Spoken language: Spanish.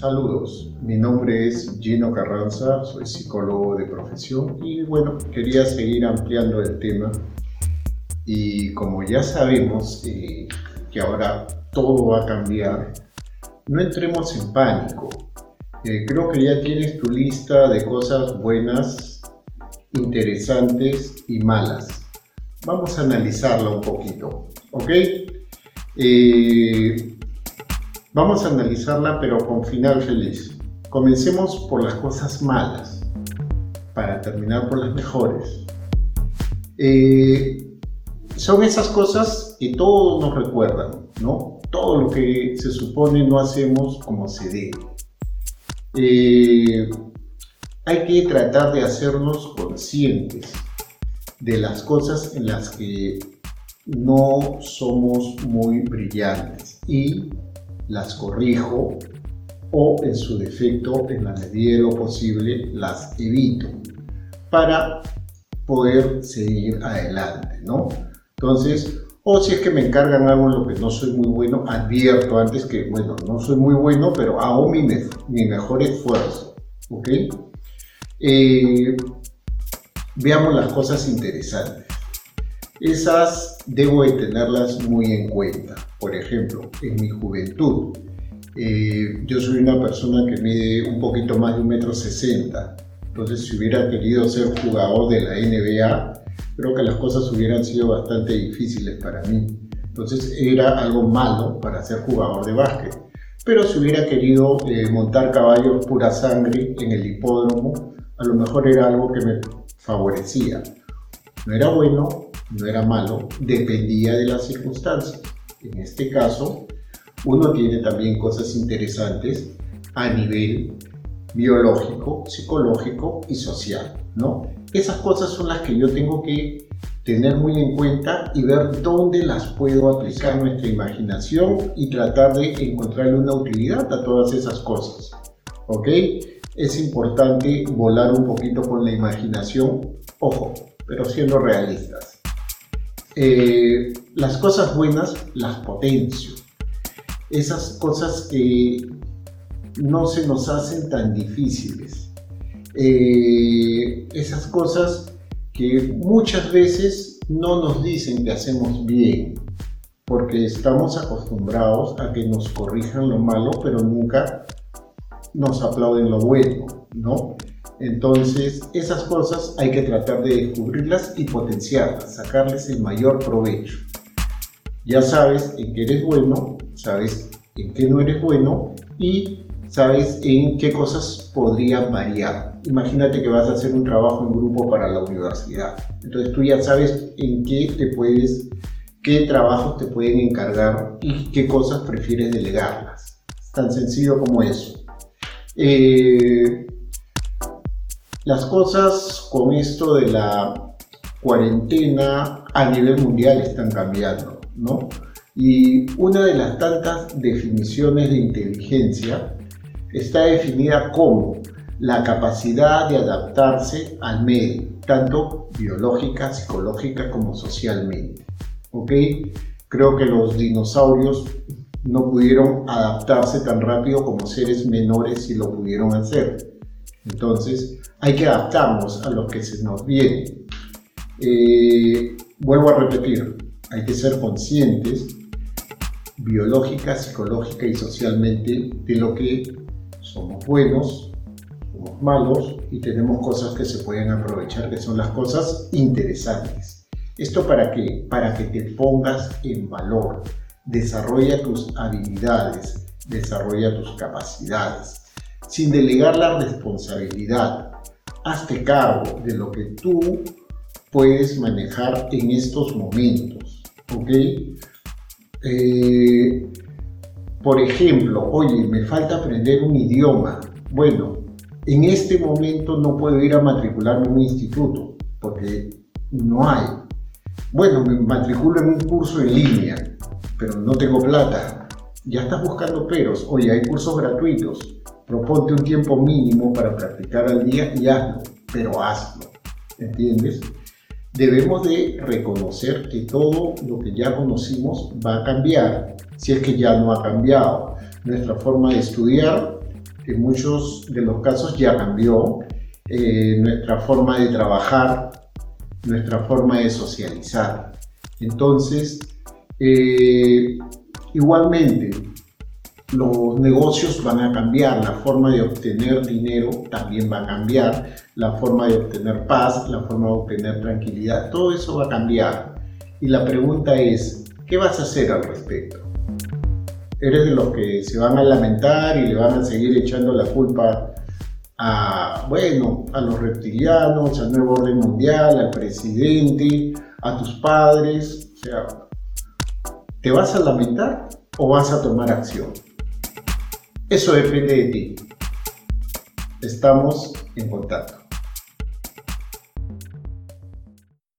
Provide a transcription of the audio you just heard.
Saludos, mi nombre es Gino Carranza, soy psicólogo de profesión y bueno, quería seguir ampliando el tema y como ya sabemos eh, que ahora todo va a cambiar, no entremos en pánico. Eh, creo que ya tienes tu lista de cosas buenas, interesantes y malas. Vamos a analizarla un poquito, ¿ok? Eh, vamos a analizarla pero con final feliz. Comencemos por las cosas malas para terminar por las mejores. Eh, son esas cosas que todos nos recuerdan, ¿no? Todo lo que se supone no hacemos como se debe. Eh, hay que tratar de hacernos conscientes de las cosas en las que no somos muy brillantes y las corrijo o en su defecto, en la medida de lo posible, las evito para poder seguir adelante, ¿no? Entonces, o si es que me encargan algo en lo que no soy muy bueno, advierto antes que, bueno, no soy muy bueno, pero hago mi, mi mejor esfuerzo, ¿ok? Eh, veamos las cosas interesantes. Esas debo de tenerlas muy en cuenta. Por ejemplo, en mi juventud, eh, yo soy una persona que mide un poquito más de un metro sesenta. Entonces, si hubiera querido ser jugador de la NBA, creo que las cosas hubieran sido bastante difíciles para mí. Entonces, era algo malo para ser jugador de básquet. Pero si hubiera querido eh, montar caballos pura sangre en el hipódromo, a lo mejor era algo que me favorecía. No era bueno, no era malo, dependía de las circunstancias. En este caso, uno tiene también cosas interesantes a nivel biológico, psicológico y social, ¿no? Esas cosas son las que yo tengo que tener muy en cuenta y ver dónde las puedo aplicar nuestra imaginación y tratar de encontrarle una utilidad a todas esas cosas, ¿ok? Es importante volar un poquito con la imaginación, ojo, pero siendo realistas. Eh, las cosas buenas las potencio. Esas cosas que no se nos hacen tan difíciles. Eh, esas cosas que muchas veces no nos dicen que hacemos bien, porque estamos acostumbrados a que nos corrijan lo malo, pero nunca nos aplauden lo bueno, ¿no? Entonces, esas cosas hay que tratar de descubrirlas y potenciarlas, sacarles el mayor provecho. Ya sabes en qué eres bueno, sabes en qué no eres bueno y sabes en qué cosas podrían variar. Imagínate que vas a hacer un trabajo en grupo para la universidad. Entonces tú ya sabes en qué te puedes, qué trabajos te pueden encargar y qué cosas prefieres delegarlas. Tan sencillo como eso. Eh, las cosas con esto de la cuarentena a nivel mundial están cambiando, ¿no? Y una de las tantas definiciones de inteligencia está definida como la capacidad de adaptarse al medio, tanto biológica, psicológica como socialmente. ¿Ok? Creo que los dinosaurios no pudieron adaptarse tan rápido como seres menores si lo pudieron hacer. Entonces, hay que adaptarnos a lo que se nos viene. Eh, vuelvo a repetir, hay que ser conscientes biológica, psicológica y socialmente de lo que somos buenos, somos malos y tenemos cosas que se pueden aprovechar, que son las cosas interesantes. ¿Esto para qué? Para que te pongas en valor, desarrolla tus habilidades, desarrolla tus capacidades, sin delegar la responsabilidad. Hazte cargo de lo que tú puedes manejar en estos momentos. ¿Ok? Eh, por ejemplo, oye, me falta aprender un idioma. Bueno, en este momento no puedo ir a matricularme en un instituto porque no hay. Bueno, me matriculo en un curso en línea, pero no tengo plata. Ya estás buscando peros. Oye, hay cursos gratuitos. Proponte un tiempo mínimo para practicar al día y hazlo, pero hazlo. ¿Entiendes? Debemos de reconocer que todo lo que ya conocimos va a cambiar, si es que ya no ha cambiado. Nuestra forma de estudiar en muchos de los casos ya cambió eh, nuestra forma de trabajar, nuestra forma de socializar. Entonces, eh, igualmente, los negocios van a cambiar, la forma de obtener dinero también va a cambiar, la forma de obtener paz, la forma de obtener tranquilidad, todo eso va a cambiar. Y la pregunta es, ¿qué vas a hacer al respecto? ¿Eres de los que se van a lamentar y le van a seguir echando la culpa a, bueno, a los reptilianos, al nuevo orden mundial, al presidente, a tus padres? O sea, ¿te vas a lamentar o vas a tomar acción? Eso depende de ti. Estamos en contacto.